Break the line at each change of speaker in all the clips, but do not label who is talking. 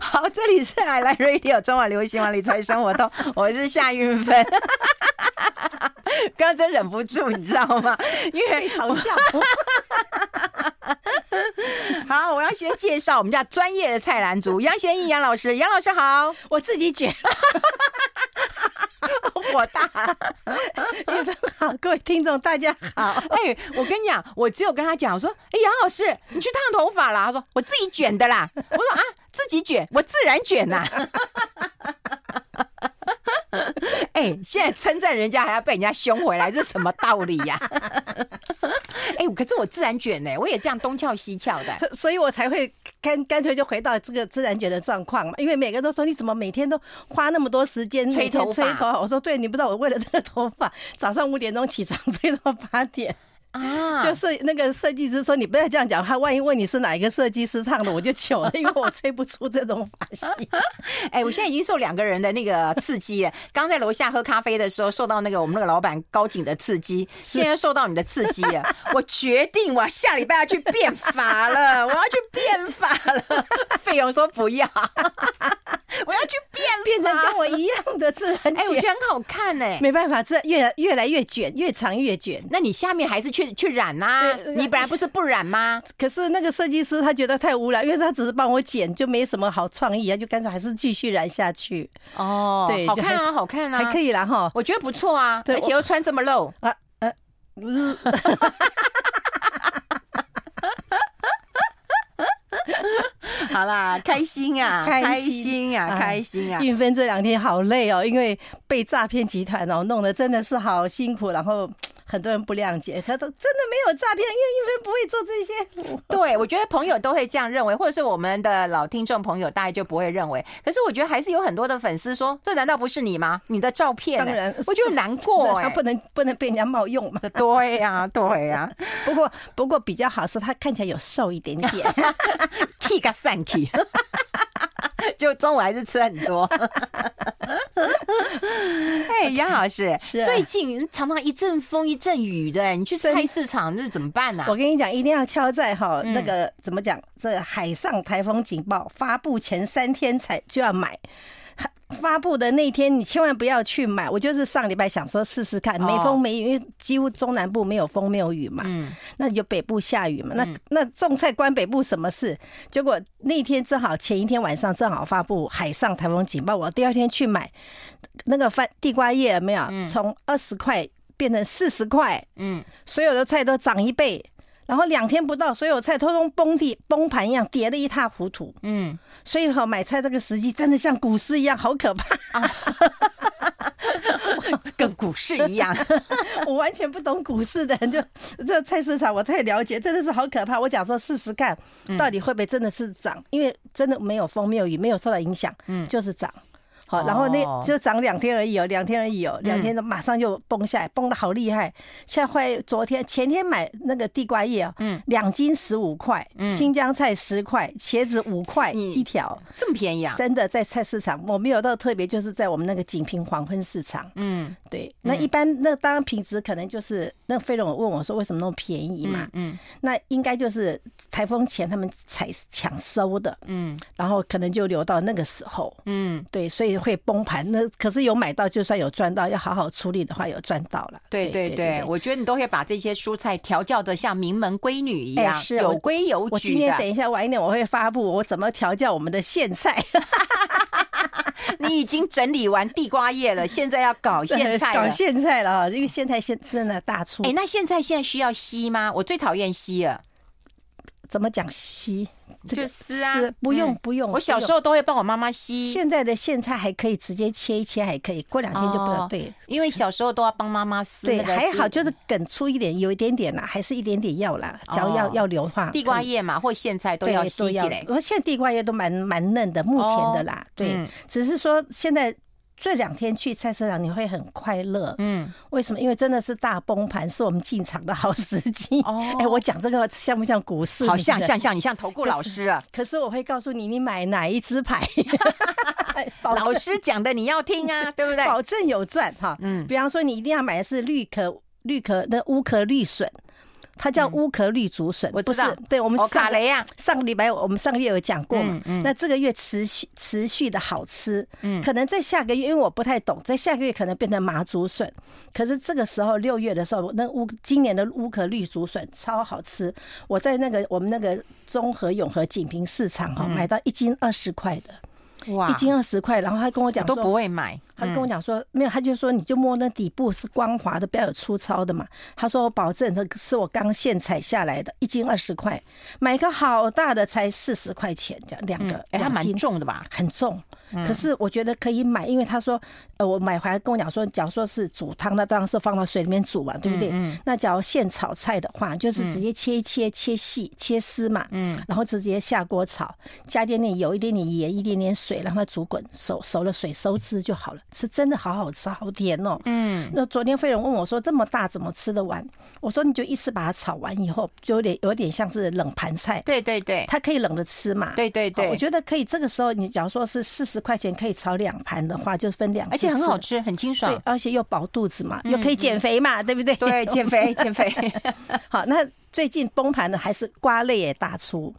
好，这里是 I Like Radio 中华流行网理财生活通，我是夏韵芬。刚刚真忍不住，你知道吗？因为嘲笑。好，我要先介绍我们家专业的菜篮族杨贤义杨老师，杨老师好，
我自己卷。
火大，
韵芬好，各位听众大家好。
哎，我跟你讲，我只有跟他讲，我说，哎，杨老师，你去烫头发了？他说，我自己卷的啦。我说啊，自己卷，我自然卷呐。哎，现在称赞人家还要被人家凶回来，这是什么道理呀？哎，可是我自然卷呢，我也这样东翘西翘的，
所以我才会干干脆就回到这个自然卷的状况嘛。因为每个人都说，你怎么每天都花那么多时间
吹头发？
吹头发？我说对，你不知道我为了这个头发，早上五点钟起床吹到八点。啊，就是那个设计师说，你不要这样讲，他万一问你是哪一个设计师烫的，我就糗了，因为我吹不出这种发型。
哎，我现在已经受两个人的那个刺激了。刚在楼下喝咖啡的时候，受到那个我们那个老板高景的刺激，现在受到你的刺激了。我决定，我下礼拜要去变法了，我要去变法了。费用说不要，
变，成跟我一样的自然卷。
哎，我觉得很好看哎。
没办法，这越越来越卷，越长越卷。
那你下面还是去。去去染呐、啊！你本来不是不染吗？
可是那个设计师他觉得太无聊，因为他只是帮我剪，就没什么好创意啊，就干脆还是继续染下去。
哦，对，好看啊，好看啊，
还可以啦哈，
我觉得不错啊，而且又穿这么露啊，呃，好啦，开心啊，开心啊，开心啊！
运芬这两天好累哦，因为被诈骗集团哦弄得真的是好辛苦，然后。很多人不谅解，他都真的没有诈骗，因为韵芬不会做这些。
对，我觉得朋友都会这样认为，或者是我们的老听众朋友大概就不会认为。可是我觉得还是有很多的粉丝说：“这难道不是你吗？你的照片、欸？”当然，我觉得难过、欸，他
不能不能被人家冒用嘛。
对呀、啊，对呀、啊。
不过不过比较好是，他看起来有瘦一点点，
剃个散剃。就中午还是吃很多。哎，杨老师，是最近常常一阵风一阵雨的，你去菜市场那怎么办呢？
我跟你讲，一定要挑在哈那个怎么讲，这海上台风警报发布前三天才就要买。发布的那天，你千万不要去买。我就是上礼拜想说试试看，没风没雨，因为几乎中南部没有风没有雨嘛。嗯，那就北部下雨嘛。那那种菜关北部什么事？结果那天正好前一天晚上正好发布海上台风警报，我第二天去买那个番地瓜叶，有没有从二十块变成四十块？嗯，所有的菜都涨一倍。然后两天不到，所有菜通通崩地崩盘一样，跌得一塌糊涂。嗯，所以哈，买菜这个时机真的像股市一样，好可怕啊！
跟股市一样，
我完全不懂股市的人，就这菜市场我太了解，真的是好可怕。我讲说试试看，到底会不会真的是涨？因为真的没有风，没有雨，没有受到影响，嗯，就是涨。好，然后那就涨两天而已哦，两天而已哦，两天马上就崩下来，崩的好厉害。像坏昨天前天买那个地瓜叶啊，嗯，两斤十五块，新疆菜十块，茄子五块一条，
这么便宜啊？
真的在菜市场，我没有到特别，就是在我们那个锦屏黄昏市场。嗯，对，那一般那当然品质可能就是那费龙，问我说为什么那么便宜嘛？嗯，那应该就是台风前他们采抢收的，嗯，然后可能就留到那个时候，嗯，对，所以。会崩盘，那可是有买到，就算有赚到，要好好处理的话，有赚到了。
对对对，我觉得你都可以把这些蔬菜调教的像名门闺女一样，有规有矩的。我今天等一
下晚一点我会发布我怎么调教我们的苋菜。
你已经整理完地瓜叶了，现在要搞苋菜了。
搞苋菜了，这个苋菜现真的大出。
哎、欸，那苋菜现在需要吸吗？我最讨厌吸了。
怎么讲吸？
就撕啊，
不用不用。
我小时候都会帮我妈妈吸。
现在的苋菜还可以直接切一切，还可以过两天就不要对。
因为小时候都要帮妈妈撕。
对，还好就是梗粗一点，有一点点啦，还是一点点要啦。只要要要留的话，
地瓜叶嘛或苋菜都要吸起来。
我现在地瓜叶都蛮蛮嫩的，目前的啦。对，只是说现在。这两天去菜市场你会很快乐，嗯，为什么？因为真的是大崩盘，是我们进场的好时机。哦，哎，我讲这个像不像股市？
好像像像，你像投顾老师啊。
可是我会告诉你，你买哪一支牌，
老师讲的你要听啊，对不对？
保证有赚哈。嗯，比方说你一定要买的是绿壳绿壳的乌壳绿笋。它叫乌壳绿竹笋，
我知道。
对，我们
欧卡雷亚
上个礼拜我们上个月有讲过嘛。那这个月持续持续的好吃，可能在下个月，因为我不太懂，在下个月可能变成麻竹笋。可是这个时候六月的时候，那乌今年的乌壳绿竹笋超好吃。我在那个我们那个综合永和锦屏市场哈买到一斤二十块的。哇，一斤二十块，然后他跟我讲
都不会买，
他跟我讲说没有，他就说你就摸那底部是光滑的，不要有粗糙的嘛。他说我保证，这是我刚现采下来的，一斤二十块，买个好大的才四十块钱，这样两个，哎，
它蛮重的吧？
很重。可是我觉得可以买，因为他说，呃，我买回来跟我讲说，假如说是煮汤，那当然是放到水里面煮嘛，对不对？嗯。那假如现炒菜的话，就是直接切一切，切细，切丝嘛。嗯。然后直接下锅炒，加点点油，一点点盐，一点点水，让它煮滚，熟熟了水收汁就好了。是真的好好吃，好甜哦。嗯。那昨天飞龙问我说，这么大怎么吃得完？我说你就一次把它炒完以后，就有点有点像是冷盘菜。
对对对。
它可以冷着吃嘛？
对对对。
我觉得可以，这个时候你假如说是四十。块钱可以炒两盘的话，就分两，
而且很好吃，很清爽，
对，而且又饱肚子嘛，又可以减肥嘛，对不对？
对，减肥，减肥。
好，那最近崩盘的还是瓜类也大出，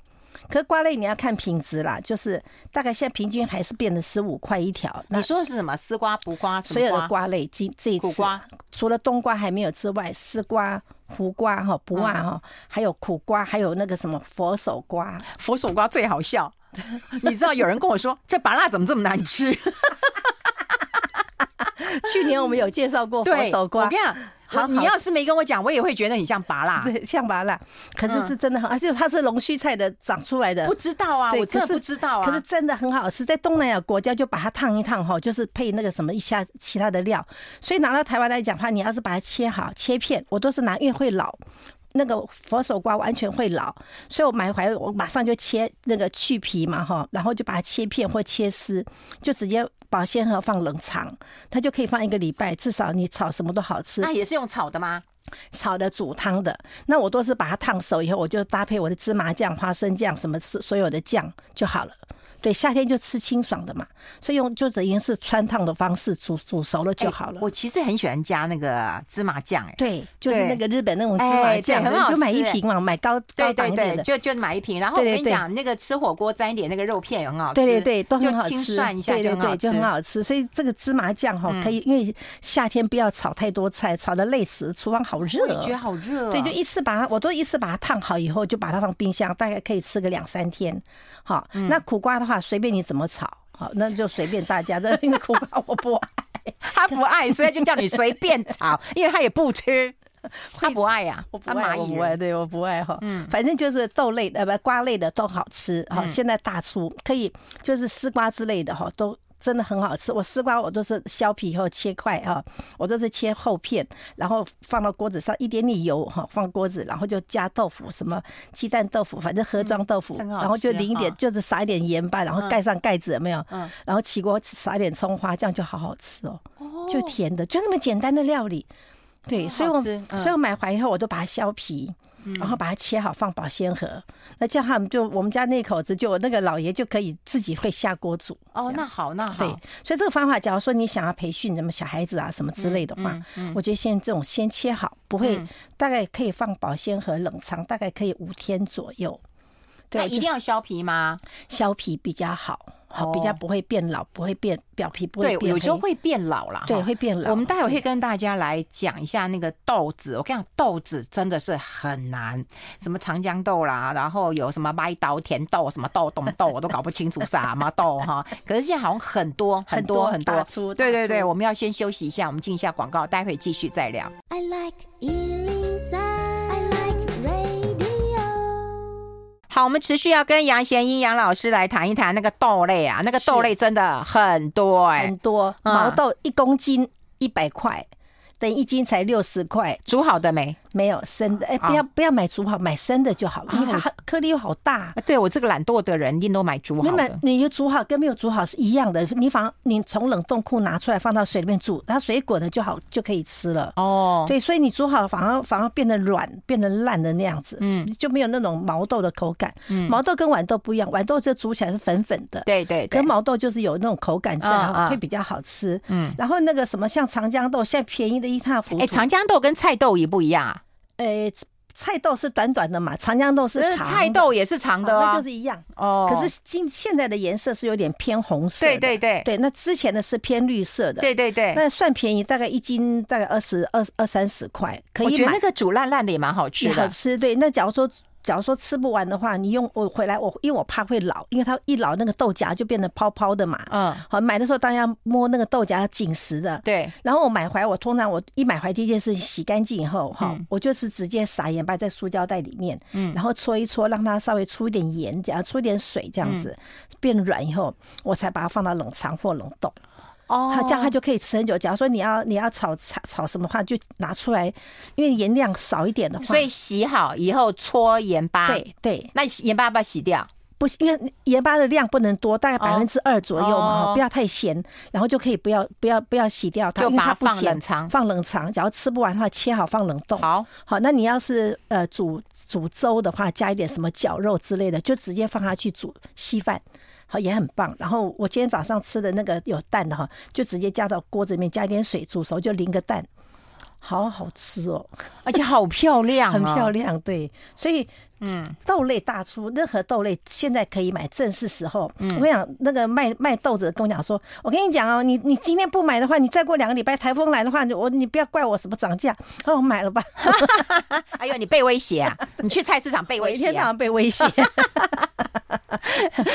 可是瓜类你要看品质啦，就是大概现在平均还是变得十五块一条。
你说的是什么？丝瓜、卜瓜，
所有的瓜类，今这一次瓜，除了冬瓜还没有之外，丝瓜、胡瓜哈、不啊哈，还有苦瓜，还有那个什么佛手瓜，
佛手瓜最好笑。你知道有人跟我说，这芭乐怎么这么难吃？
去年我们有介绍过佛手瓜。
我跟你讲，好，你要是没跟我讲，我也会觉得很像拔蜡，
对，像拔蜡。可是是真的很，而且它是龙须菜的长出来的。
不知道啊，我真的不知道啊。
可是真的很好吃，在东南亚国家就把它烫一烫哈，就是配那个什么一下其他的料。所以拿到台湾来讲的话，你要是把它切好切片，我都是拿，因为会老。那个佛手瓜完全会老，所以我买回来我马上就切那个去皮嘛哈，然后就把它切片或切丝，就直接保鲜盒放冷藏，它就可以放一个礼拜，至少你炒什么都好吃。
那也是用炒的吗？
炒的煮汤的，那我都是把它烫熟以后，我就搭配我的芝麻酱、花生酱什么所有的酱就好了。对，夏天就吃清爽的嘛，所以用就等于是穿烫的方式煮煮熟了就好了。
我其实很喜欢加那个芝麻酱，哎，
对，就是那个日本那种芝麻酱，很好吃，就买一瓶嘛，买高高档一点的，
就就买一瓶。然后我跟你讲，那个吃火锅沾一点那个肉片也很好吃，
对对对，都很好吃，
清涮一下
对对对，就很好吃。所以这个芝麻酱哈，可以，因为夏天不要炒太多菜，炒的累死，厨房好热，
我觉得好热。
对，就一次把它，我都一次把它烫好以后，就把它放冰箱，大概可以吃个两三天。好，那苦瓜的话，随便你怎么炒，好，那就随便大家。这个苦瓜我不爱，
他不爱，所以就叫你随便炒，因为他也不吃，他不爱呀，
我不爱，我不爱，对，我不爱哈。嗯，反正就是豆类呃不瓜类的都好吃，好，现在大出可以就是丝瓜之类的哈都。真的很好吃，我丝瓜我都是削皮以后切块哈，我都是切厚片，然后放到锅子上，一点点油哈，放锅子，然后就加豆腐，什么鸡蛋豆腐，反正盒装豆腐，然后就淋一点，就是撒一点盐巴，然后盖上盖子，有没有？嗯，然后起锅撒一点葱花，这样就好好吃哦，就甜的，就那么简单的料理，对，所以我所以我买回来以后我都把它削皮。然后把它切好，放保鲜盒。那这样他们就我们家那口子就那个老爷就可以自己会下锅煮。
哦，那好，那好。
对，所以这个方法，假如说你想要培训什么小孩子啊什么之类的话，我觉得现在这种先切好，不会大概可以放保鲜盒冷藏，大概可以五天左右。
那一定要削皮吗？
削皮比较好。好，比较不会变老，不会变表皮不会变。
对，有时候会变老了。
对，会变老。
我们待会会跟大家来讲一下那个豆子。我跟你讲，豆子真的是很难，什么长江豆啦，然后有什么麦豆、甜豆，什么豆、冬豆，我都搞不清楚什么 豆哈。可是现在好像很多很多很多。对对对，我们要先休息一下，我们进一下广告，待会继续再聊。I like 好，我们持续要跟杨贤英杨老师来谈一谈那个豆类啊，那个豆类真的很多哎、欸，
很多毛豆一公斤一百块，等于一斤才六十块，
煮好的没？
没有生的，哎，不要不要买煮好，买生的就好了，因为它颗粒又好大。
对，我这个懒惰的人，一定都买煮好的。你买，
你就煮好跟没有煮好是一样的。你反你从冷冻库拿出来放到水里面煮，它水滚了就好，就可以吃了。哦，对，所以你煮好了反而反而变得软，变得烂的那样子，就没有那种毛豆的口感。毛豆跟豌豆不一样，豌豆这煮起来是粉粉的，
对对，
跟毛豆就是有那种口感在，会比较好吃。嗯，然后那个什么像长江豆，现在便宜的一塌糊涂。
哎，长江豆跟菜豆也不一样啊。
呃，菜豆是短短的嘛，长江豆是长，
菜豆也是长的，
那就是一样
哦。
可是今现在的颜色是有点偏红色，
对对对
对。那之前的是偏绿色的，
对对对。
那算便宜，大概一斤大概二十二二三十块，可以买。
我觉得那个煮烂烂的也蛮好吃的，
好吃。对，那假如说。假如说吃不完的话，你用我回来，我因为我怕会老，因为它一老那个豆荚就变得泡泡的嘛。嗯，好，买的时候大家摸那个豆荚要紧实的。对。然后我买回来，我通常我一买回来第一件事洗干净以后，哈、嗯，我就是直接撒盐巴在塑胶袋里面，嗯，然后搓一搓，让它稍微出一点盐，这样出一点水，这样子、嗯、变软以后，我才把它放到冷藏或冷冻。哦，它这样它就可以吃很久。假如说你要你要炒炒炒什么话，就拿出来，因为盐量少一点的话，
所以洗好以后搓盐巴。对对，那盐巴要不要洗掉？
不，因为盐巴的量不能多，大概百分之二左右嘛，哦、不要太咸，然后就可以不要不要不要洗掉它，
就把它放
冷藏，放冷藏。假如吃不完的话，切好放冷冻。
好，
好，那你要是呃煮煮粥的话，加一点什么绞肉之类的，就直接放下去煮稀饭。也很棒。然后我今天早上吃的那个有蛋的哈，就直接加到锅子里面，加一点水煮熟，就淋个蛋，好好吃哦，
而且好漂亮，
很漂亮。对，所以嗯，豆类大出，任何豆类现在可以买，正是时候。嗯，我跟你讲，那个卖卖豆子的跟我讲说，我跟你讲哦，你你今天不买的话，你再过两个礼拜台风来的话，我你不要怪我什么涨价，哦，我买了吧。
哎呦，你被威胁啊？你去菜市场被威胁，
一天到晚被威胁。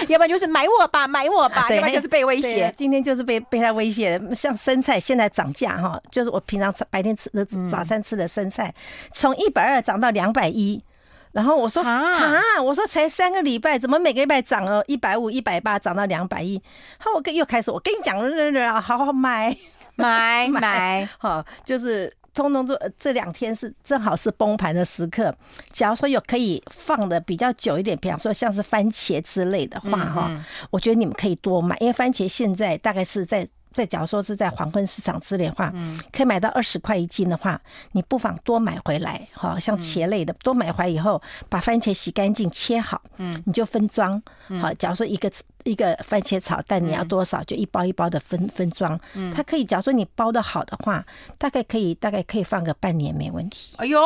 要不然就是买我吧，买我吧，要不然就是被威胁。
今天就是被被他威胁。像生菜现在涨价哈，就是我平常白天吃的早餐吃的生菜，从一百二涨到两百一。然后我说啊，我说才三个礼拜，怎么每个礼拜涨了一百五、一百八，涨到两百一？好，我跟又开始，我跟你讲，好好买
买 买，
好，就是。通通做这两天是正好是崩盘的时刻。假如说有可以放的比较久一点，比方说像是番茄之类的话，哈、嗯，我觉得你们可以多买，因为番茄现在大概是在。在假如说是在黄昏市场之类的话，嗯，可以买到二十块一斤的话，你不妨多买回来，哈，像茄类的多买回来以后，把番茄洗干净切好，嗯，你就分装，好，假如说一个一个番茄炒蛋你要多少，就一包一包的分分装，嗯，它可以，假如说你包的好的话，大概可以大概可以放个半年没问题。
哎呦，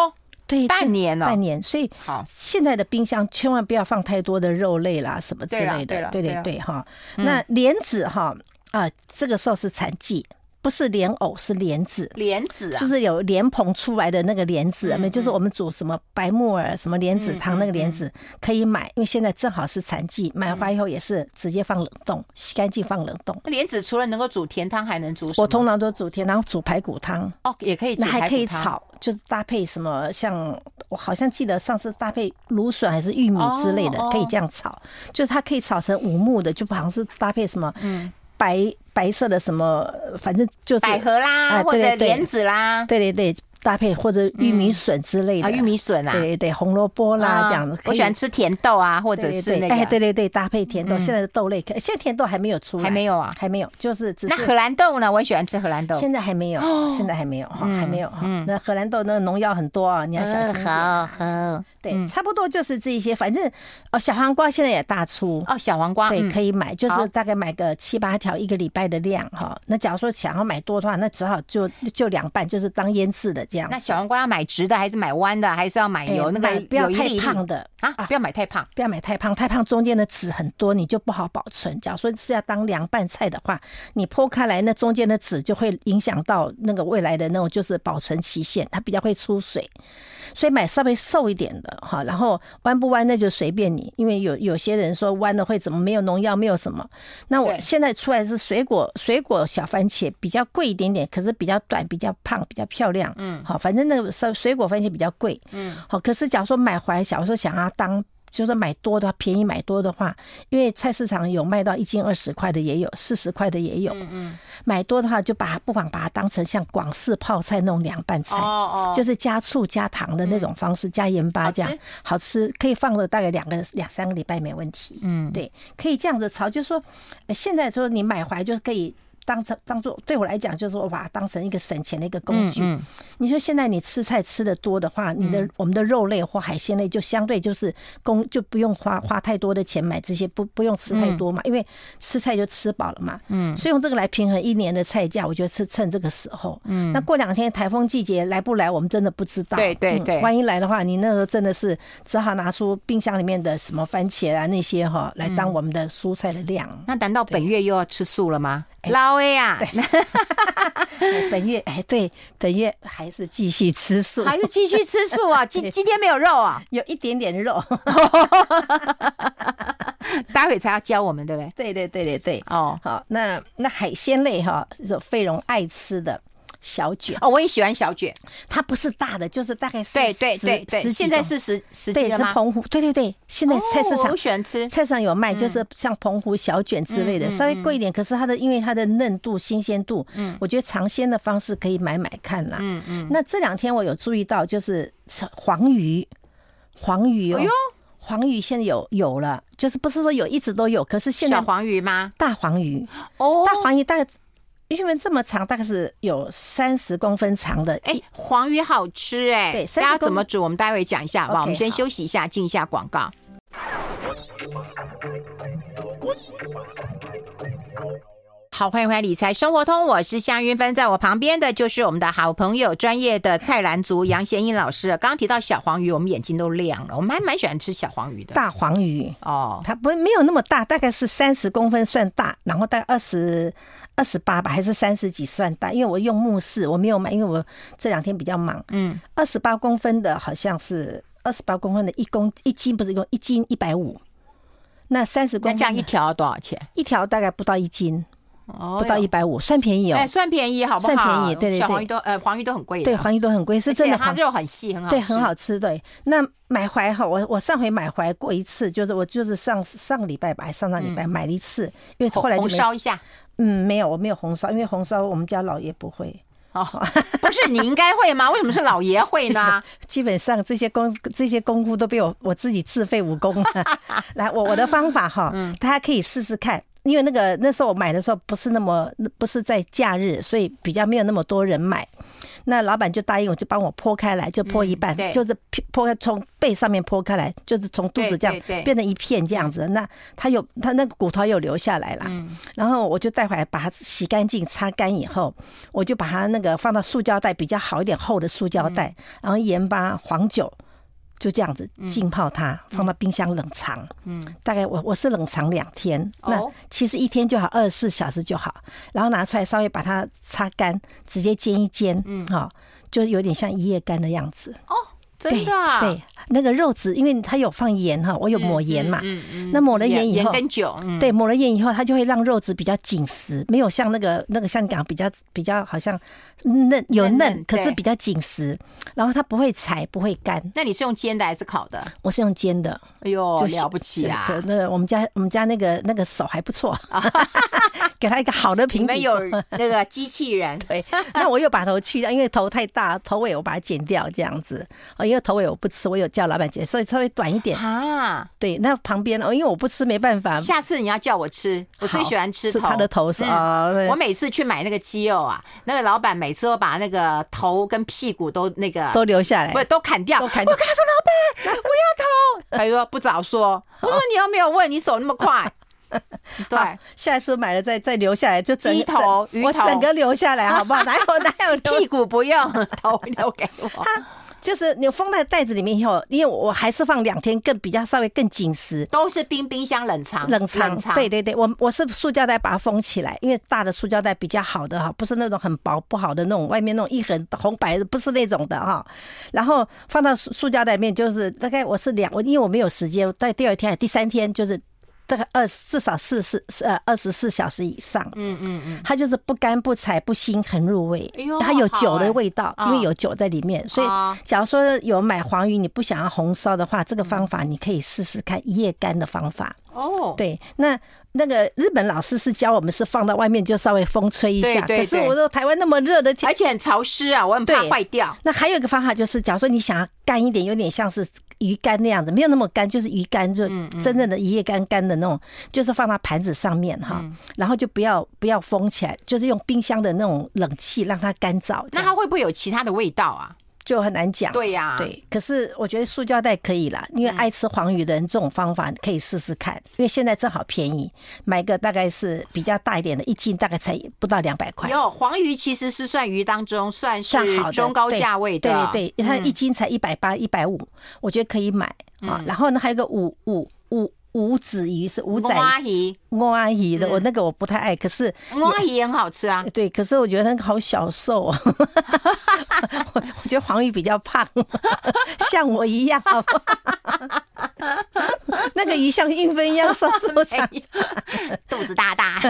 对，半年了，
半年，所以好，现在的冰箱千万不要放太多的肉类啦，什么之类的，对对对，哈，那莲子哈。啊，这个时候是产季，不是莲藕，是莲子。
莲子啊，
就是有莲蓬出来的那个莲子，那、嗯、就是我们煮什么白木耳、什么莲子汤那个莲子可以买，因为现在正好是产季，买回来以后也是直接放冷冻，洗干净放冷冻。
莲子除了能够煮甜汤，还能煮什么？
我通常都煮甜汤，煮排骨汤
哦，也可以。
那还可以炒，就是搭配什么，像我好像记得上次搭配芦笋还是玉米之类的，可以这样炒，就是它可以炒成五木的，就好像是搭配什么，嗯。白白色的什么，反正就是
百合啦，或者莲子啦，
对对对。搭配或者玉米笋之类的，
玉米笋啊，
对对，红萝卜啦这样子。
我喜欢吃甜豆啊，或者是那个，
哎，对对对，搭配甜豆。现在的豆类，现在甜豆还没有出来，
还没有啊，
还没有，就是只是。
那荷兰豆呢？我也喜欢吃荷兰豆。
现在还没有，现在还没有哈，还没有哈。那荷兰豆那个农药很多啊，你要小心。
好好，
对，差不多就是这一些。反正哦，小黄瓜现在也大出
哦，小黄瓜
对，可以买，就是大概买个七八条一个礼拜的量哈。那假如说想要买多的话，那只好就就两半，就是当腌制的这样。
那小黄瓜要。买直的还是买弯的，还是要买有那个
不要太胖的
啊？不要买太胖，
不要买太胖，太胖中间的籽很多，你就不好保存。假如说是要当凉拌菜的话，你剖开来，那中间的籽就会影响到那个未来的那种就是保存期限，它比较会出水。所以买稍微瘦一点的哈，然后弯不弯那就随便你，因为有有些人说弯了会怎么没有农药没有什么。那我现在出来是水果水果小番茄比较贵一点点，可是比较短比较胖比较漂亮。嗯，好，反正那个水水果番茄比较贵。嗯，好，可是假如说买回来，假如说想要当。就是买多的话，便宜买多的话，因为菜市场有卖到一斤二十块的，也有四十块的，也有。嗯嗯。买多的话，就把它不妨把它当成像广式泡菜那种凉拌菜，哦哦，就是加醋加糖的那种方式，加盐巴这样，好吃，可以放了大概两个两三个礼拜没问题。嗯，对，可以这样子炒，就是说，现在说你买回来就是可以。当成当做对我来讲，就是我把它当成一个省钱的一个工具。嗯嗯、你说现在你吃菜吃的多的话，你的、嗯、我们的肉类或海鲜类就相对就是工就不用花花太多的钱买这些，不不用吃太多嘛，嗯、因为吃菜就吃饱了嘛。嗯，所以用这个来平衡一年的菜价，我觉得是趁这个时候。嗯，那过两天台风季节来不来，我们真的不知道。
对对
万一来的话，你那时候真的是只好拿出冰箱里面的什么番茄啊那些哈来当我们的蔬菜的量。
那难道本月又要吃素了吗？老 A 呀，
本月哎，对，本月还是继续吃素，
还是继续吃素啊？今今天没有肉啊，
有一点点肉，
待会才要教我们，对不对？
对对对对对，哦，好，那那海鲜类哈是费荣爱吃的。小卷。
哦，我也喜欢小卷，
它不是大的，就是大概是
对对对对，现在是十十
对，是澎湖，对对对，现在菜市场
我喜欢吃，
菜场有卖，就是像澎湖小卷之类的，稍微贵一点，可是它的因为它的嫩度、新鲜度，嗯，我觉得尝鲜的方式可以买买看啦，嗯嗯。那这两天我有注意到，就是黄鱼，黄鱼哦，黄鱼现在有有了，就是不是说有一直都有，可是现在
小黄鱼吗？
大黄鱼。哦，大黄鱼大概。因为这么长，大概是有三十公分长的。
哎，黄鱼好吃哎！对，大家怎么煮？我们待会讲一下，好不好？我们先休息一下，进一下广告。好，欢迎回来《理财生活通》，我是夏云芬，在我旁边的就是我们的好朋友、专业的菜篮族杨贤英老师。刚刚提到小黄鱼，我们眼睛都亮了。我们还蛮喜欢吃小黄鱼的。
大黄鱼哦，它不没有那么大，大概是三十公分算大，然后大概二十。二十八吧，还是三十几算大？因为我用目视，我没有买，因为我这两天比较忙。嗯，二十八公分的好像是二十八公分的一公一斤，不是一公一斤一百五。那三十公分，
那这样一条多少钱？
一条大概不到一斤，哦不到一百五，算便宜哦。
哎，算便宜，好不好？
算便宜，对对对。
小黄鱼都呃，黄鱼都很贵。
对，黄鱼都很贵，是真的。
它肉很细，很好。
对，很好吃。对，那买回来哈，我我上回买回来过一次，就是我就是上上个礼拜吧，还上上礼拜买了一次，因为后来就
烧一下。
嗯，没有，我没有红烧，因为红烧我们家老爷不会。
哦，不是，你应该会吗？为什么是老爷会呢？
基本上这些功这些功夫都被我我自己自废武功。来，我我的方法哈，嗯，大家可以试试看。因为那个那时候我买的时候不是那么不是在假日，所以比较没有那么多人买。那老板就答应我，就帮我剖开来，就剖一半，嗯、就是剖开从背上面剖开来，就是从肚子这样变成一片这样子。那他有他那个骨头又留下来了，嗯、然后我就带回来把它洗干净、擦干以后，我就把它那个放到塑胶袋比较好一点厚的塑胶袋，嗯、然后盐巴、黄酒。就这样子浸泡它，放到冰箱冷藏。嗯，大概我我是冷藏两天，那其实一天就好，二十四小时就好。然后拿出来稍微把它擦干，直接煎一煎，嗯，好，就有点像一夜干的样子。哦。真的、啊对，对，那个肉质，因为它有放盐哈，我有抹盐嘛，那抹了盐以后，
盐跟酒，嗯、
对，抹了盐以后，它就会让肉质比较紧实，没有像那个那个香港比较比较好像嫩有嫩，可是比较紧实，然后它不会柴不会干。
那你是用煎的还是烤的？
我是用煎的。
哎呦，就了不起啊！
那个我们家我们家那个那个手还不错。给他一个好的评比。
有那个机器人，
对。那我又把头去掉，因为头太大，头尾我把它剪掉，这样子。哦，因为头尾我不吃，我有叫老板姐，所以稍微短一点。啊，对。那旁边哦，因为我不吃，没办法。
下次你要叫我吃，我最喜欢吃头。
他的头是啊。
我每次去买那个鸡肉啊，那个老板每次都把那个头跟屁股都那个
都留下来，
不都砍掉。我跟他说，老板，我要头。他说不早说。我说你又没有问，你手那么快。
对，下一次买了再再留下来，就
鸡头、鱼头，
我整个留下来好不好？哪有哪有
屁股不用，头留给我。
就是你封在袋子里面以后，因为我还是放两天，更比较稍微更紧实。
都是冰冰箱冷藏，
冷藏。对对对，我我是塑胶袋把它封起来，因为大的塑胶袋比较好的哈，不是那种很薄不好的那种，外面那种一横红白的不是那种的哈。然后放到塑塑胶袋里面，就是大概我是两，我因为我没有时间，在第二天第三天就是。这个二至少四十呃二十四小时以上，嗯嗯嗯，它就是不干不柴不腥，很入味。哎呦，它有酒的味道，因为有酒在里面。所以，假如说有买黄鱼，你不想要红烧的话，这个方法你可以试试看一夜干的方法。哦，对，那。那个日本老师是教我们是放到外面就稍微风吹一下，对对对，可是我说台湾那么热的天，
而且很潮湿啊，我很怕坏掉。
那还有一个方法就是，假如说你想要干一点，有点像是鱼干那样子，没有那么干，就是鱼干，就真正的一夜干干的那种，就是放到盘子上面哈，然后就不要不要封起来，就是用冰箱的那种冷气让它干燥。
那它会不会有其他的味道啊？
就很难讲，
对呀，
对。可是我觉得塑胶袋可以啦，因为爱吃黄鱼的人，这种方法可以试试看。因为现在正好便宜，买个大概是比较大一点的，一斤大概才不到两百块。
有黄鱼其实是算鱼当中算是中高价位的，
对对，它一斤才一百八、一百五，我觉得可以买啊。然后呢，还有个五五五。子鱼是五仔鱼，五阿姨的，我那个我不太爱，可是
五阿姨也很好吃啊。
对，可是我觉得那个好小瘦啊。我 我觉得黄鱼比较胖，像我一样。那个鱼像运分一样瘦瘦长，
肚子大大，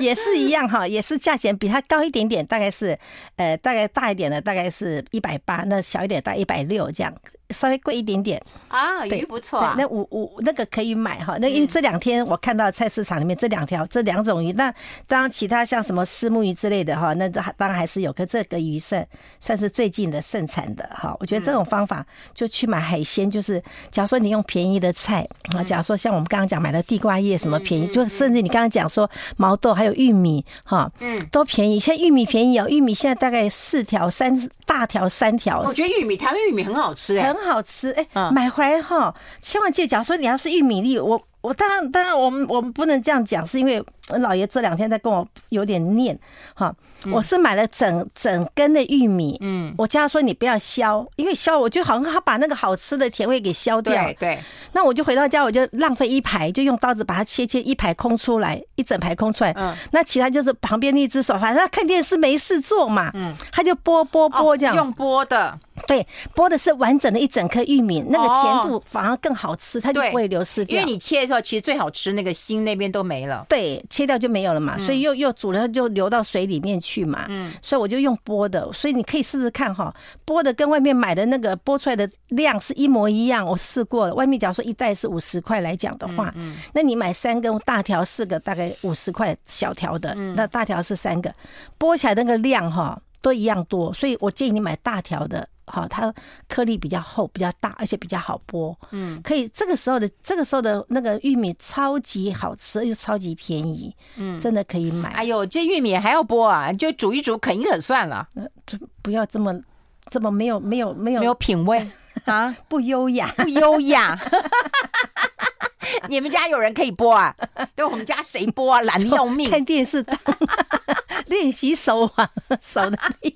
也是一样哈，也是价钱比它高一点点，大概是呃大概大一点的大概是一百八，那小一点大概一百六这样。稍微贵一点点
啊，鱼不错、啊。
那五五那个可以买哈。那因为这两天我看到菜市场里面这两条这两种鱼，那当然其他像什么虱目鱼之类的哈，那当然还是有。可这个鱼算算是最近的盛产的哈。我觉得这种方法就去买海鲜，就是假如说你用便宜的菜啊，假如说像我们刚刚讲买的地瓜叶什么便宜，就甚至你刚刚讲说毛豆还有玉米哈，嗯，都便宜。现在玉米便宜哦，玉米现在大概四条三大条三条。
我觉得玉米台湾玉米很好吃哎。
很好吃哎，买回来哈，千万记得，假如说你要是玉米粒，我我当然当然，我们我们不能这样讲，是因为老爷这两天在跟我有点念哈。我是买了整整根的玉米，嗯，我家说你不要削，因为削我就好像他把那个好吃的甜味给削掉，
对对。
那我就回到家，我就浪费一排，就用刀子把它切切一排空出来，一整排空出来，嗯，那其他就是旁边那只手，反正他看电视没事做嘛，嗯，他就剥剥剥这样，
用剥的，
对，剥的是完整的一整颗玉米，那个甜度反而更好吃，它就不会流失掉。
因为你切的时候，其实最好吃那个心那边都没了，
对，切掉就没有了嘛，所以又又煮了就流到水里面去嘛，嗯，所以我就用剥的，所以你可以试试看哈，剥的跟外面买的那个剥出来的量是一模一样，我试过了，外面假如说一袋是五十块来讲的话，嗯，那你买三根大条四个大概五十块，小条的那大条是三个，剥起来那个量哈都一样多，所以我建议你买大条的。好，它颗粒比较厚，比较大，而且比较好剥。嗯，可以。这个时候的这个时候的那个玉米超级好吃，又超级便宜。嗯，真的可以买。
哎呦，这玉米还要剥啊？就煮一煮，啃一啃算了。
这不要这么这么没有没有没有
没有品味 啊，
不优雅，
不优雅。你们家有人可以剥啊？对，我们家谁剥啊？懒得要命，
看电视当 练习手啊手的力。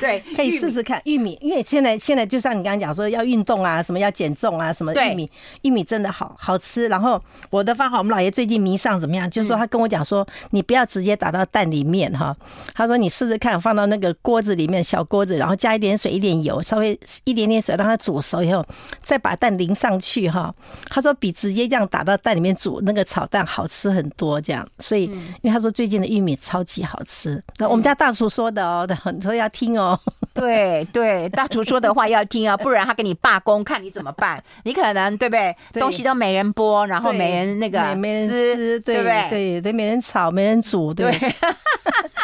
对，可以试试看玉米，因为现在现在就像你刚刚讲说要运动啊，什么要减重啊，什么玉米玉米真的好好吃。然后我的方法，我们老爷最近迷上怎么样？就是说他跟我讲说，你不要直接打到蛋里面哈。他说你试试看，放到那个锅子里面，小锅子，然后加一点水，一点油，稍微一点点水让它煮熟以后，再把蛋淋上去哈。他说比直接这样打到蛋里面煮那个炒蛋好吃很多。这样，所以因为他说最近的玉米超级好吃。那我们家大厨说的哦，很多要听哦。对
对，大厨说的话要听啊，不然他给你罢工，看你怎么办？你可能对不对？东西都没人剥，然后没人那个
没人吃，对不对？对对，没人炒，没人煮，对。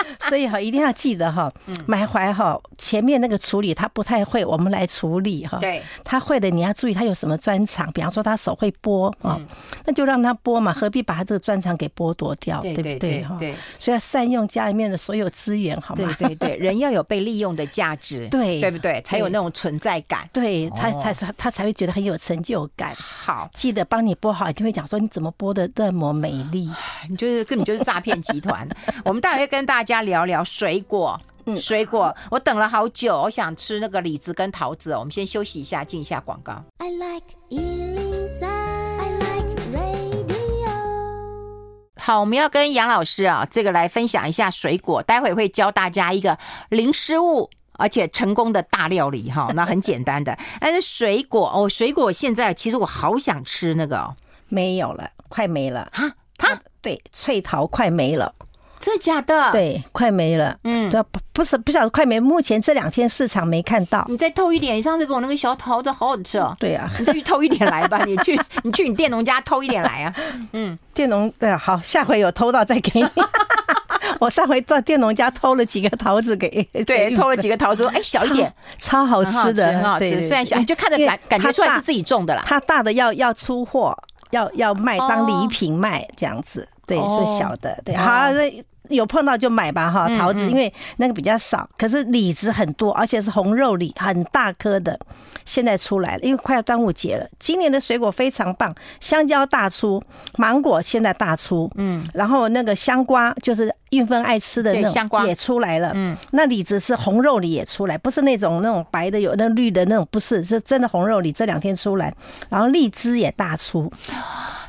所以哈，一定要记得哈，买回来哈，前面那个处理他不太会，我们来处理哈。对，他会的，你要注意他有什么专长，比方说他手会剥啊，那就让他剥嘛，何必把他这个专长给剥夺掉？对不对？哈，对。所以要善用家里面的所有资源，好吗？
对对对，人要有被利用的价值，对对不对？才有那种存在感，
对他才他他才会觉得很有成就感。
好，
记得帮你剥好，就会讲说你怎么剥的那么美丽？
你就是根本就是诈骗集团。我们待会会跟大家聊聊水果，嗯，水果，我等了好久，我想吃那个李子跟桃子。我们先休息一下，进一下广告。I like 好，我们要跟杨老师啊，这个来分享一下水果。待会会教大家一个零失误而且成功的大料理哈。那很简单的，但是水果哦，水果现在其实我好想吃那个
哦，没有了，快没了
哈，它
对，脆桃快没了。
真的假的？
对，快没了。嗯，对，不是不晓得快没。目前这两天市场没看到。
你再偷一点，你上次给我那个小桃子好好吃哦。
对啊，
你再去偷一点来吧。你去，你去你佃农家偷一点来啊。嗯，
佃农对啊，好，下回有偷到再给你。我上回到佃农家偷了几个桃子给，
对，偷了几个桃子，哎，小一点，
超好吃的，
很好吃。虽然小，就看着感感觉出来是自己种的啦。
它大的要要出货，要要卖当礼品卖这样子，对，是小的，对，好。有碰到就买吧哈，桃子因为那个比较少，可是李子很多，而且是红肉李，很大颗的。现在出来了，因为快要端午节了。今年的水果非常棒，香蕉大出，芒果现在大出，嗯，然后那个香瓜就是运芬爱吃的那种也出来了，嗯，那李子是红肉李也出来，不是那种那种白的有那绿的那种，不是，是真的红肉李这两天出来，然后荔枝也大出。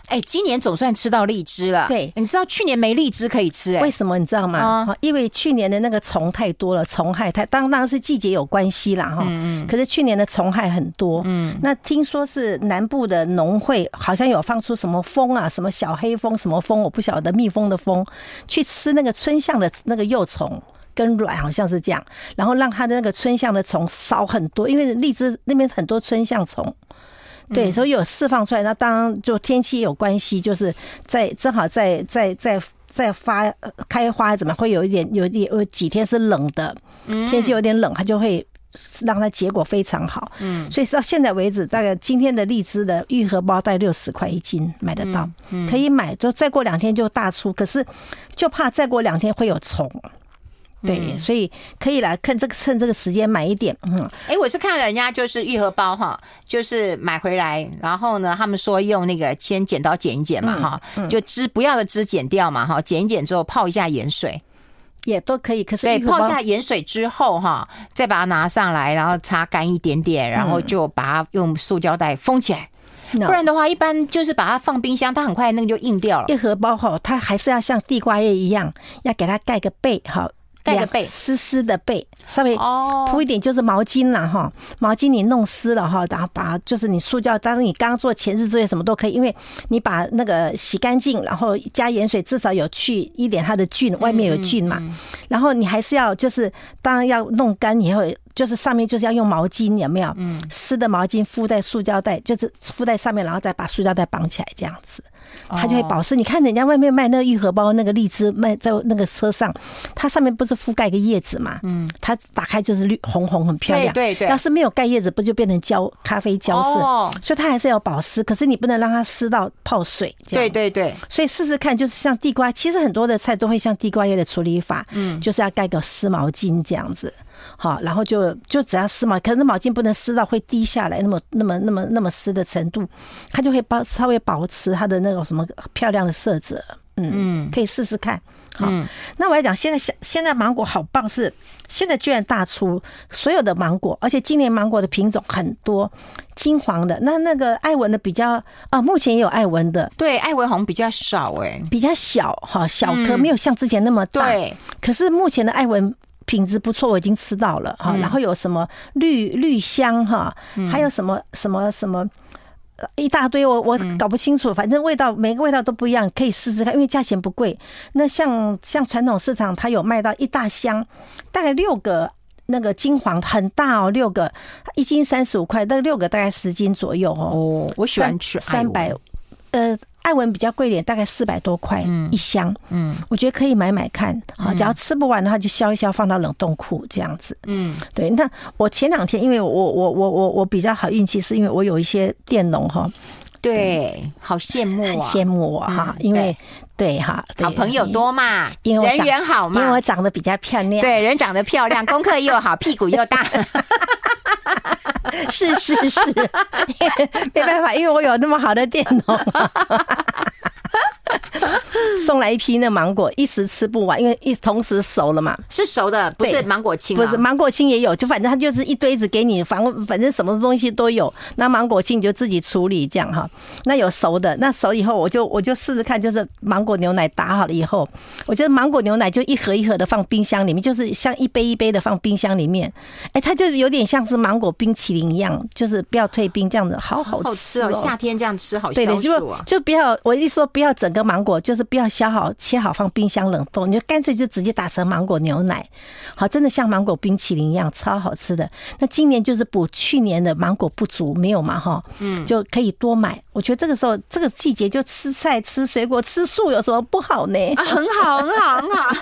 哎，今年总算吃到荔枝了。
对，
你知道去年没荔枝可以吃，哎，
为什么你知道吗？因为去年的那个虫太多了，虫害太，当当然是季节有关系啦，哈。嗯嗯。可是去年的虫害很多。嗯。那听说是南部的农会好像有放出什么蜂啊，什么小黑蜂，什么蜂，我不晓得，蜜蜂的蜂，去吃那个春象的那个幼虫跟卵，好像是这样，然后让它的那个春象的虫少很多，因为荔枝那边很多春象虫。对，所以有释放出来，那当然就天气有关系，就是在正好在在在在发开花，怎么会有一点有一点有几天是冷的，天气有点冷，它就会让它结果非常好。嗯，所以到现在为止，大概今天的荔枝的愈合包大概六十块一斤买得到，可以买，就再过两天就大出，可是就怕再过两天会有虫。对，所以可以来看这个，趁这个时间买一点。嗯，
哎、欸，我是看了人家就是玉荷包哈，就是买回来，然后呢，他们说用那个先剪刀剪一剪嘛哈，嗯嗯、就枝不要的枝剪掉嘛哈，剪一剪之后泡一下盐水
也都可以。可是
对，泡一下盐水之后哈，再把它拿上来，然后擦干一点点，然后就把它用塑胶袋封起来。嗯、不然的话，一般就是把它放冰箱，它很快那个就硬掉了。
玉荷包哈，它还是要像地瓜叶一样，要给它盖个被哈。盖个被，湿湿的被，稍微铺一点就是毛巾了哈。毛巾你弄湿了哈，然后把就是你塑胶，当然你刚刚做前置作业什么都可以，因为你把那个洗干净，然后加盐水，至少有去一点它的菌，外面有菌嘛。然后你还是要就是，当然要弄干以后，就是上面就是要用毛巾，有没有？嗯，湿的毛巾敷在塑胶袋，就是敷在上面，然后再把塑胶袋绑起来，这样子。它就会保湿。你看人家外面卖那个玉荷包，那个荔枝卖在那个车上，它上面不是覆盖个叶子嘛？嗯，它打开就是绿红红，很漂亮。对对。要是没有盖叶子，不就变成焦咖啡焦色？哦。所以它还是要保湿，可是你不能让它湿到泡水。
对对对。
所以试试看，就是像地瓜，其实很多的菜都会像地瓜叶的处理法，嗯，就是要盖个湿毛巾这样子。好，然后就就只要湿嘛，可是毛巾不能湿到会滴下来，那么那么那么那么湿的程度，它就会保稍微保持它的那种什么漂亮的色泽，嗯，可以试试看。好，那我来讲，现在现现在芒果好棒，是现在居然大出所有的芒果，而且今年芒果的品种很多，金黄的，那那个艾文的比较啊，目前也有艾文的，
对，艾文好像比较少哎，
比较小哈，小颗没有像之前那么大，对，可是目前的艾文。品质不错，我已经吃到了哈。然后有什么绿绿香哈，还有什么什么什么一大堆，我我搞不清楚。反正味道每个味道都不一样，可以试试看，因为价钱不贵。那像像传统市场，它有卖到一大箱，大概六个那个金黄很大哦，六个一斤三十五块，那六个大概十斤左右哦。
哦，我喜欢吃
三百呃。爱文比较贵一点，大概四百多块一箱。嗯，我觉得可以买买看。好，只要吃不完的话，就削一削，放到冷冻库这样子。嗯，对。那我前两天，因为我我我我我比较好运气，是因为我有一些佃农哈。
对，好羡慕啊，
羡慕我哈，因为对哈，
好朋友多嘛，因为人缘好嘛，
因为我长得比较漂亮。
对，人长得漂亮，功课又好，屁股又大。
是是是，没办法，因为我有那么好的电脑。送来一批那芒果，一时吃不完，因为一同时熟了嘛，
是熟的，不是芒果青，
不是芒果青也有，就反正它就是一堆子给你，反正反正什么东西都有。那芒果青你就自己处理这样哈。那有熟的，那熟以后我就我就试试看，就是芒果牛奶打好了以后，我觉得芒果牛奶就一盒一盒的放冰箱里面，就是像一杯一杯的放冰箱里面，哎，它就有点像是芒果冰淇淋一样，就是不要退冰这样子，好好吃哦，
夏天这样吃好消暑啊。
就不要我一说不要整个芒果，就是不要。削好切好放冰箱冷冻，你就干脆就直接打成芒果牛奶，好，真的像芒果冰淇淋一样超好吃的。那今年就是补去年的芒果不足，没有嘛哈，嗯，就可以多买。我觉得这个时候这个季节就吃菜吃水果吃素有什么不好呢？
啊，很好很好很好。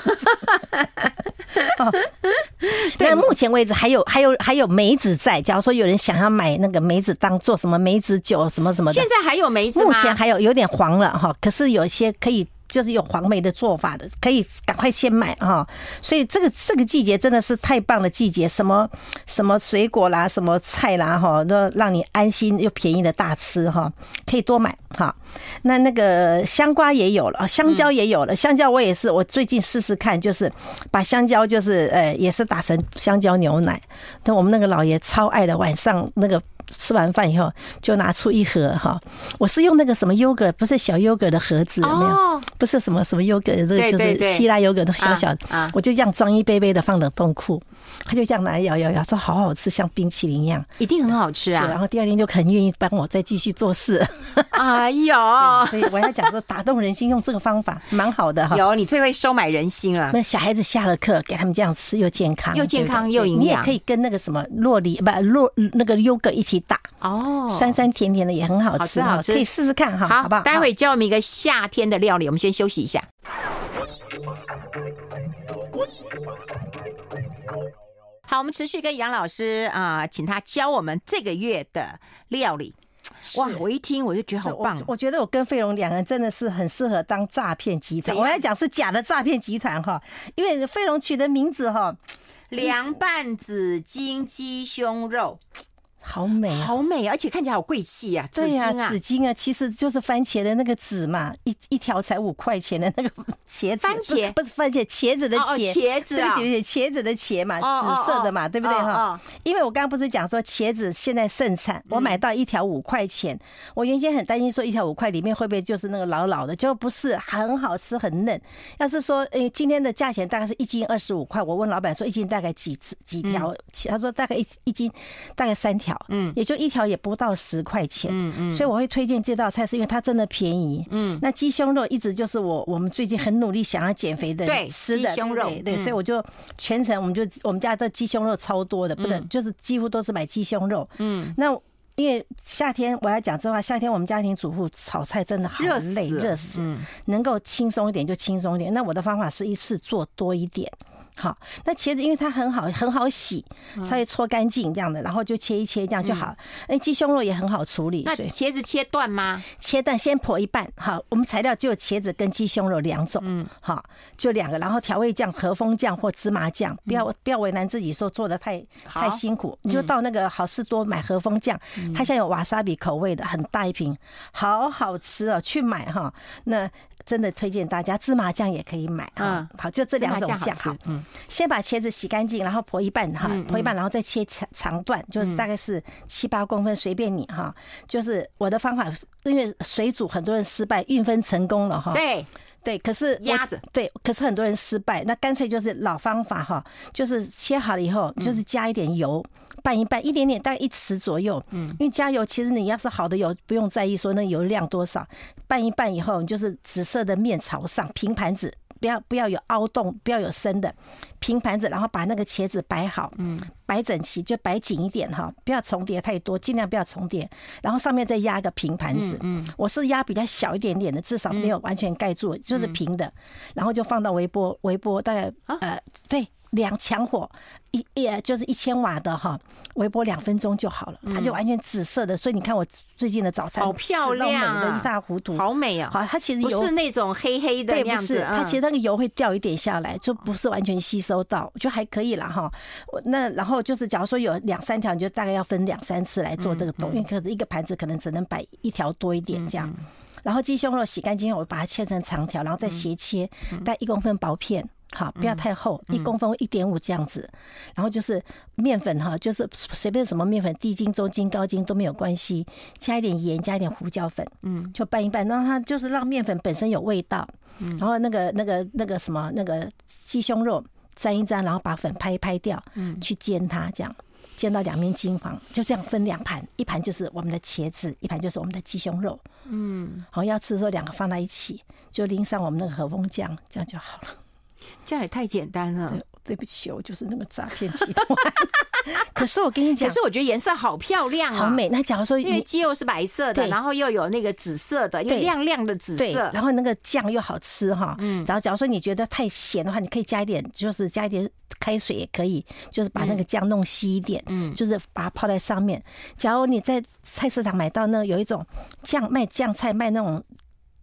对，目前为止还有还有还有梅子在。假如说有人想要买那个梅子当做什么梅子酒什么什么的，
现在还有梅子吗？
目前还有有点黄了哈，可是有一些可以。就是有黄梅的做法的，可以赶快先买哈。所以这个这个季节真的是太棒的季节，什么什么水果啦，什么菜啦哈，都让你安心又便宜的大吃哈，可以多买哈。那那个香瓜也有了，香蕉也有了，香蕉我也是，我最近试试看，就是把香蕉就是呃也是打成香蕉牛奶，但我们那个老爷超爱的，晚上那个。吃完饭以后，就拿出一盒哈，我是用那个什么优格，不是小优格的盒子，有没有？不是什么什么优格，这个就是希腊优格的小小的，我就这样装一杯杯的放冷冻库。他就这样拿来摇摇摇，说好好吃，像冰淇淋一样，
一定很好吃啊！
然后第二天就很愿意帮我再继续做事。
哎呦，
所以我要讲说打动人心，用这个方法 蛮好的哈。
有，你最会收买人心了。
那小孩子下了课，给他们这样吃，又健康，
又健康又营养。
你也可以跟那个什么洛梨不洛那个优格一起打哦，酸酸甜甜的也很好吃，好吃，可以试试看哈，好不好？
待会教我们一个夏天的料理，我们先休息一下。好，我们持续跟杨老师啊、呃，请他教我们这个月的料理。哇，我一听我就觉得好棒。
我，我觉得我跟费龙两个人真的是很适合当诈骗集团。我要讲是假的诈骗集团哈，因为费龙取的名字哈，
凉拌紫金鸡胸肉。
好美，啊，
好美，而且看起来好贵气呀！紫金啊，
紫金啊，其实就是番茄的那个籽嘛，一一条才五块钱的那个 茄子，
番茄
不是番茄，茄子的茄，
茄子啊，
对不对？茄子的茄嘛，紫色的嘛，对不对哈？因为我刚刚不是讲说茄子现在盛产，我买到一条五块钱，我原先很担心说一条五块里面会不会就是那个老老的，就不是，很好吃，很嫩。要是说诶，今天的价钱大概是一斤二十五块，我问老板说一斤大概几几条？他说大概一一斤大概三条。嗯，也就一条也不到十块钱，嗯嗯，所以我会推荐这道菜，是因为它真的便宜。嗯，那鸡胸肉一直就是我我们最近很努力想要减肥的人吃的鸡胸肉，对，所以我就全程我们就我们家的鸡胸肉超多的，不能就是几乎都是买鸡胸肉。嗯，那因为夏天我要讲真话，夏天我们家庭主妇炒菜真的好累，热死，能够轻松一点就轻松一点。那我的方法是一次做多一点。好，那茄子因为它很好很好洗，稍微搓干净这样的，然后就切一切这样就好。哎，鸡胸肉也很好处理。
那茄子切断吗？
切断，先剖一半。好，我们材料就有茄子跟鸡胸肉两种。嗯，好，就两个。然后调味酱，和风酱或芝麻酱，不要不要为难自己说做的太太辛苦，你就到那个好事多买和风酱，它现在有瓦萨比口味的，很大一瓶，好好吃哦，去买哈。那。真的推荐大家，芝麻酱也可以买啊。好，就这两种酱。好，嗯，先把茄子洗干净，然后剖一半哈，剖一半，然后再切长长段，就是大概是七八公分，随便你哈。就是我的方法，因为水煮很多人失败，运分成功了哈。
对
对，可是
鸭子
对，可是很多人失败，那干脆就是老方法哈，就是切好了以后，就是加一点油。拌一拌，一点点，大概一匙左右。嗯，因为加油，其实你要是好的油，不用在意说那油量多少。拌一拌以后，你就是紫色的面朝上，平盘子，不要不要有凹洞，不要有深的平盘子，然后把那个茄子摆好，嗯，摆整齐，就摆紧一点哈，不要重叠太多，尽量不要重叠。然后上面再压一个平盘子，嗯，我是压比较小一点点的，至少没有完全盖住，就是平的。然后就放到微波，微波大概呃，对。两强火一也就是一千瓦的哈，微波两分钟就好了，它就完全紫色的。所以你看我最近的早餐
好漂亮，
美的一塌糊涂，
好美啊！
好，它其实油
不是那种黑黑的样子，
它其实那个油会掉一点下来，就不是完全吸收到，就还可以了哈。那然后就是，假如说有两三条，你就大概要分两三次来做这个东西，可能一个盘子可能只能摆一条多一点这样。然后鸡胸肉洗干净后，我把它切成长条，然后再斜切，大概一公分薄片。好，不要太厚，一公分一点五这样子。然后就是面粉哈，就是随便什么面粉，低筋、中筋、高筋都没有关系，加一点盐，加一点胡椒粉，嗯，就拌一拌，让它就是让面粉本身有味道。然后那个那个那个什么那个鸡胸肉沾一沾，然后把粉拍一拍掉，嗯，去煎它这样。煎到两面金黄，就这样分两盘，一盘就是我们的茄子，一盘就是我们的鸡胸肉。嗯，好，要吃的时候两个放在一起，就淋上我们那个和风酱，这样就好了。
这样也太简单了。
对不起，我就是那个诈骗集团。可是我跟你讲，
可是我觉得颜色好漂亮啊，
好美。那假如说，因为
鸡肉是白色的，然后又有那个紫色的，又亮亮的紫色，
然后那个酱又好吃哈。嗯，然后假如说你觉得太咸的话，你可以加一点，就是加一点开水也可以，就是把那个酱弄稀一点。嗯，就是把它泡在上面。假如你在菜市场买到那有一种酱卖酱菜卖那种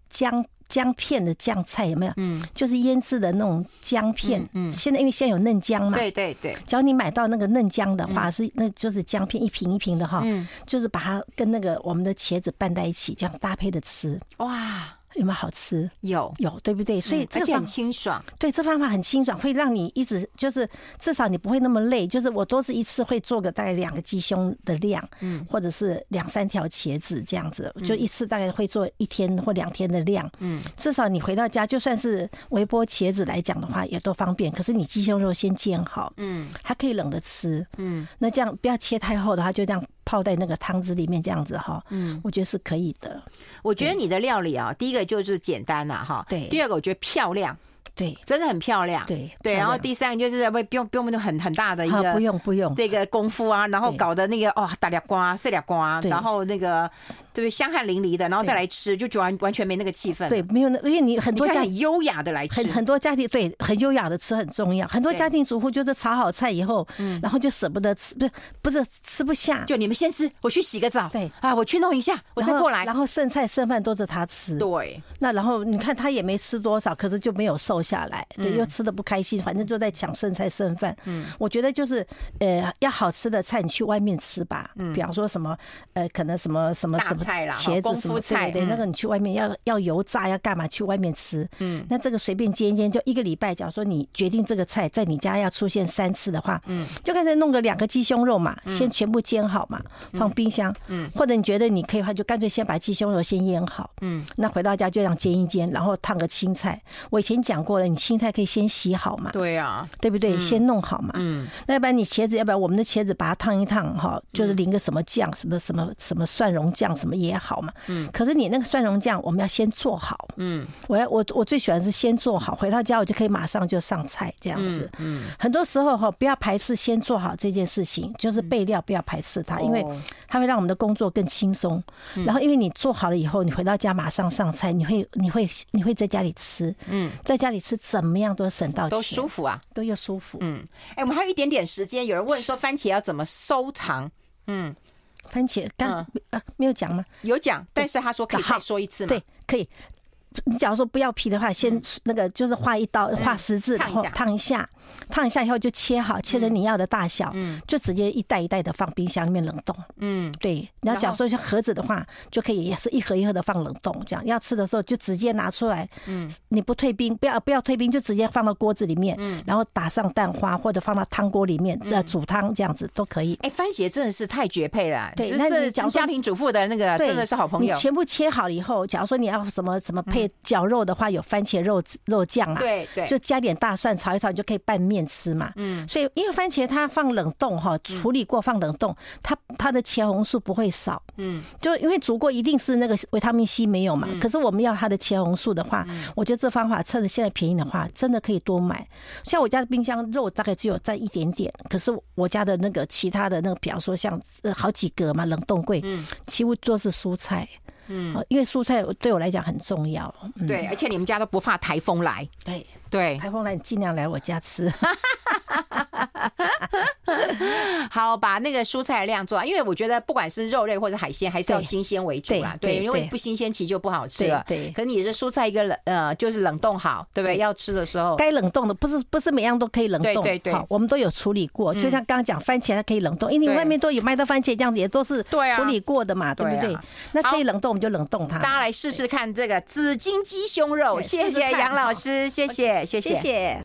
姜。姜片的酱菜有没有？嗯，就是腌制的那种姜片。嗯，嗯，现在因为现在有嫩姜嘛，
对对对。
只要你买到那个嫩姜的话，是那就是姜片一瓶一瓶的哈。嗯，就是把它跟那个我们的茄子拌在一起，这样搭配的吃。哇。有没有好吃？
有
有，对不对？所以
这个很清爽。
对，这方法很清爽，会让你一直就是至少你不会那么累。就是我都是一次会做个大概两个鸡胸的量，嗯，或者是两三条茄子这样子，就一次大概会做一天或两天的量，嗯，至少你回到家就算是微波茄子来讲的话也都方便。可是你鸡胸肉先煎好，嗯，还可以冷着吃，嗯，那这样不要切太厚的话，就这样。泡在那个汤汁里面，这样子哈，嗯，我觉得是可以的。
我觉得你的料理啊，第一个就是简单呐，哈，对。第二个我觉得漂亮，对，真的很漂亮，对对。然后第三个就是不不用不用那很很大的一个
不用不用
这个功夫啊，然后搞的那个哦打俩瓜碎俩瓜，然后那个。对？香汗淋漓的，然后再来吃，就完完全没那个气氛。
对，没有那，因为你很多家
很优雅的来吃，
很很多家庭对很优雅的吃很重要。很多家庭主妇就是炒好菜以后，嗯，然后就舍不得吃，不是不是吃不下。
就你们先吃，我去洗个澡。对啊，我去弄一下，我再过来。
然后剩菜剩饭都是他吃。
对，
那然后你看他也没吃多少，可是就没有瘦下来，对，又吃的不开心，反正就在抢剩菜剩饭。嗯，我觉得就是呃，要好吃的菜，你去外面吃吧。嗯，比方说什么呃，可能什么什么什么茄子。蔬菜对，那个你去外面要要油炸要干嘛？去外面吃，嗯，那这个随便煎一煎，就一个礼拜。假如说你决定这个菜在你家要出现三次的话，嗯，就干脆弄个两个鸡胸肉嘛，先全部煎好嘛，放冰箱，嗯，或者你觉得你可以的话，就干脆先把鸡胸肉先腌好，嗯，那回到家就让煎一煎，然后烫个青菜。我以前讲过了，你青菜可以先洗好嘛，
对呀，
对不对？先弄好嘛，嗯，那要不然你茄子，要不然我们的茄子把它烫一烫哈，就是淋个什么酱，什么什么什么蒜蓉酱什么也好嘛，嗯，可是你那个。蒜蓉酱我们要先做好，嗯，我要我我最喜欢是先做好，回到家我就可以马上就上菜这样子，嗯，很多时候哈不要排斥先做好这件事情，就是备料不要排斥它，因为它会让我们的工作更轻松。然后因为你做好了以后，你回到家马上上菜，你会你会你会在家里吃，嗯，在家里吃怎么样都省到钱，
都舒服啊，
都又舒服，
嗯，哎，我们还有一点点时间，有人问说番茄要怎么收藏，嗯。
番茄刚啊没有讲吗？
有讲，但是他说可以再说一次吗？
对，可以。你假如说不要皮的话，先那个就是划一刀，划十字，然后烫一下。烫一下以后就切好，切成你要的大小，嗯，就直接一袋一袋的放冰箱里面冷冻，嗯，对。你要假如说像盒子的话，就可以也是一盒一盒的放冷冻，这样要吃的时候就直接拿出来，嗯，你不退冰，不要不要退冰，就直接放到锅子里面，嗯，然后打上蛋花或者放到汤锅里面，呃，煮汤这样子都可以。
哎，番茄真的是太绝配了，对，那这讲家庭主妇的那个真的是好朋友。
你全部切好了以后，假如说你要什么什么配绞肉的话，有番茄肉肉酱啊，对对，就加点大蒜炒一炒，你就可以拌面吃嘛。嗯，所以因为番茄它放冷冻哈，处理过放冷冻，它它的茄红素不会少。嗯，就因为煮过一定是那个维他命 C 没有嘛。可是我们要它的茄红素的话，我觉得这方法趁着现在便宜的话，真的可以多买。像我家的冰箱肉大概只有占一点点，可是我家的那个其他的那个，比方说像好几格嘛冷冻柜，嗯，几乎都是蔬菜。嗯，因为蔬菜对我来讲很重要。
对，而且你们家都不怕台风来。
对
对，
台风来你尽量来我家吃。
好，把那个蔬菜的量做，因为我觉得不管是肉类或者海鲜，还是要新鲜为主啦。对，因为不新鲜其实就不好吃了。对，可你是蔬菜一个冷呃，就是冷冻好，对不对？要吃的时候该
冷冻的，不是不是每样都可以冷冻。对对，我们都有处理过。就像刚刚讲番茄，它可以冷冻，因为你外面都有卖的番茄，这样子也都是处理过的嘛，对不对？那可以冷冻，我们就冷冻它。
大家来试试看这个紫金鸡胸肉。谢谢杨老师，谢谢谢谢。